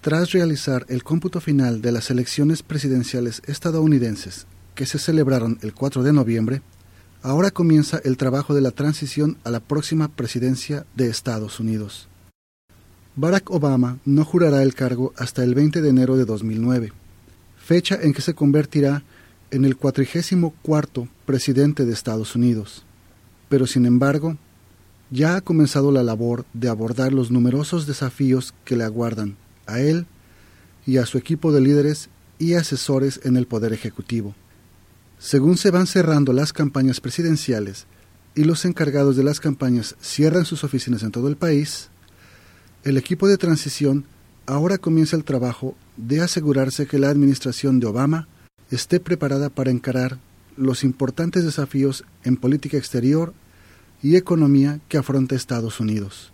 Tras realizar el cómputo final de las elecciones presidenciales estadounidenses que se celebraron el 4 de noviembre, ahora comienza el trabajo de la transición a la próxima presidencia de Estados Unidos. Barack Obama no jurará el cargo hasta el 20 de enero de 2009, fecha en que se convertirá en el cuatrigésimo cuarto presidente de Estados Unidos. Pero sin embargo, ya ha comenzado la labor de abordar los numerosos desafíos que le aguardan a él y a su equipo de líderes y asesores en el Poder Ejecutivo. Según se van cerrando las campañas presidenciales y los encargados de las campañas cierran sus oficinas en todo el país, el equipo de transición ahora comienza el trabajo de asegurarse que la administración de Obama esté preparada para encarar los importantes desafíos en política exterior y economía que afronta Estados Unidos.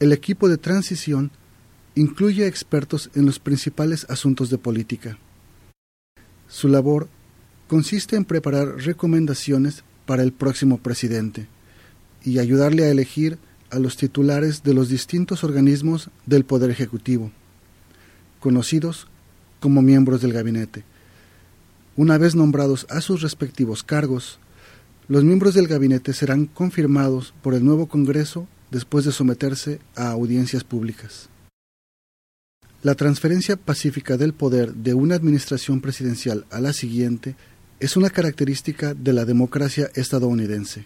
El equipo de transición incluye expertos en los principales asuntos de política. Su labor consiste en preparar recomendaciones para el próximo presidente y ayudarle a elegir a los titulares de los distintos organismos del Poder Ejecutivo, conocidos como miembros del gabinete. Una vez nombrados a sus respectivos cargos, los miembros del gabinete serán confirmados por el nuevo Congreso después de someterse a audiencias públicas. La transferencia pacífica del poder de una administración presidencial a la siguiente es una característica de la democracia estadounidense.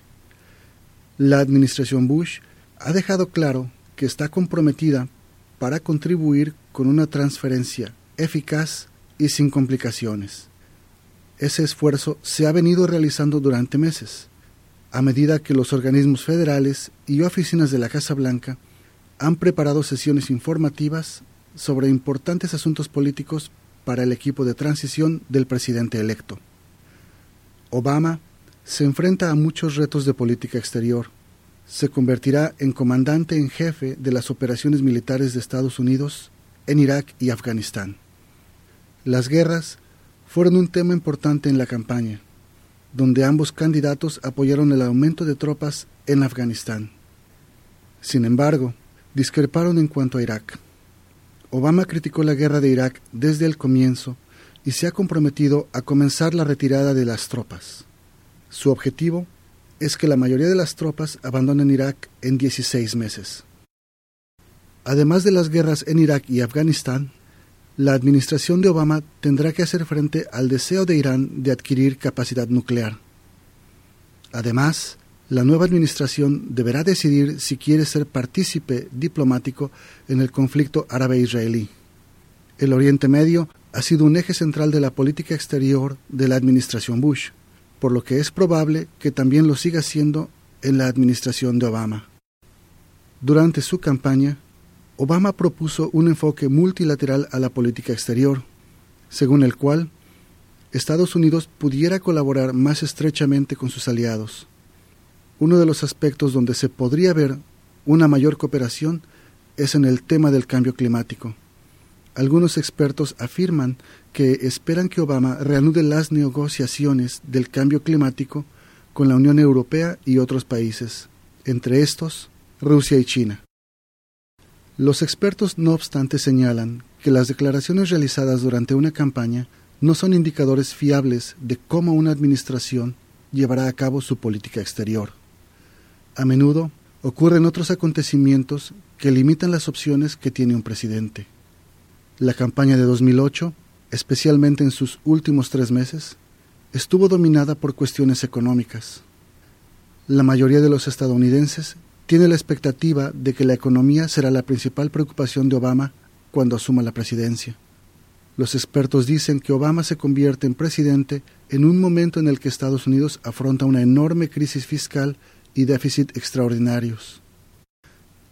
La administración Bush ha dejado claro que está comprometida para contribuir con una transferencia eficaz y sin complicaciones. Ese esfuerzo se ha venido realizando durante meses, a medida que los organismos federales y oficinas de la Casa Blanca han preparado sesiones informativas sobre importantes asuntos políticos para el equipo de transición del presidente electo. Obama se enfrenta a muchos retos de política exterior. Se convertirá en comandante en jefe de las operaciones militares de Estados Unidos en Irak y Afganistán. Las guerras fueron un tema importante en la campaña, donde ambos candidatos apoyaron el aumento de tropas en Afganistán. Sin embargo, discreparon en cuanto a Irak. Obama criticó la guerra de Irak desde el comienzo y se ha comprometido a comenzar la retirada de las tropas. Su objetivo es que la mayoría de las tropas abandonen Irak en 16 meses. Además de las guerras en Irak y Afganistán, la administración de Obama tendrá que hacer frente al deseo de Irán de adquirir capacidad nuclear. Además, la nueva administración deberá decidir si quiere ser partícipe diplomático en el conflicto árabe-israelí. El Oriente Medio ha sido un eje central de la política exterior de la administración Bush, por lo que es probable que también lo siga siendo en la administración de Obama. Durante su campaña, Obama propuso un enfoque multilateral a la política exterior, según el cual Estados Unidos pudiera colaborar más estrechamente con sus aliados uno de los aspectos donde se podría ver una mayor cooperación es en el tema del cambio climático. Algunos expertos afirman que esperan que Obama reanude las negociaciones del cambio climático con la Unión Europea y otros países, entre estos Rusia y China. Los expertos, no obstante, señalan que las declaraciones realizadas durante una campaña no son indicadores fiables de cómo una administración llevará a cabo su política exterior. A menudo ocurren otros acontecimientos que limitan las opciones que tiene un presidente. La campaña de 2008, especialmente en sus últimos tres meses, estuvo dominada por cuestiones económicas. La mayoría de los estadounidenses tiene la expectativa de que la economía será la principal preocupación de Obama cuando asuma la presidencia. Los expertos dicen que Obama se convierte en presidente en un momento en el que Estados Unidos afronta una enorme crisis fiscal y déficit extraordinarios.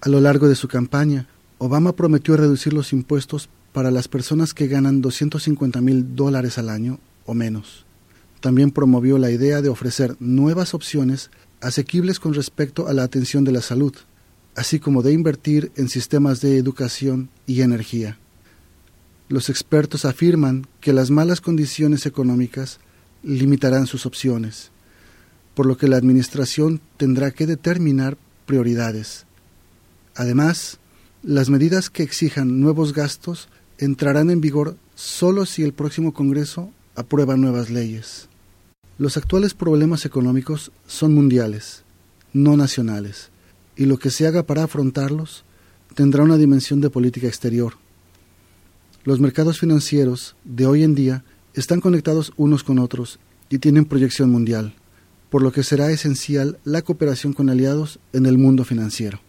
A lo largo de su campaña, Obama prometió reducir los impuestos para las personas que ganan 250 mil dólares al año o menos. También promovió la idea de ofrecer nuevas opciones asequibles con respecto a la atención de la salud, así como de invertir en sistemas de educación y energía. Los expertos afirman que las malas condiciones económicas limitarán sus opciones por lo que la Administración tendrá que determinar prioridades. Además, Las medidas que exijan nuevos gastos entrarán en vigor solo si el próximo Congreso aprueba nuevas leyes. Los actuales problemas económicos son mundiales, no nacionales, y lo que se haga para afrontarlos tendrá una dimensión de política exterior. Los mercados financieros de hoy en día están conectados unos con otros y tienen proyección mundial, por lo que será esencial la cooperación con aliados en el mundo financiero.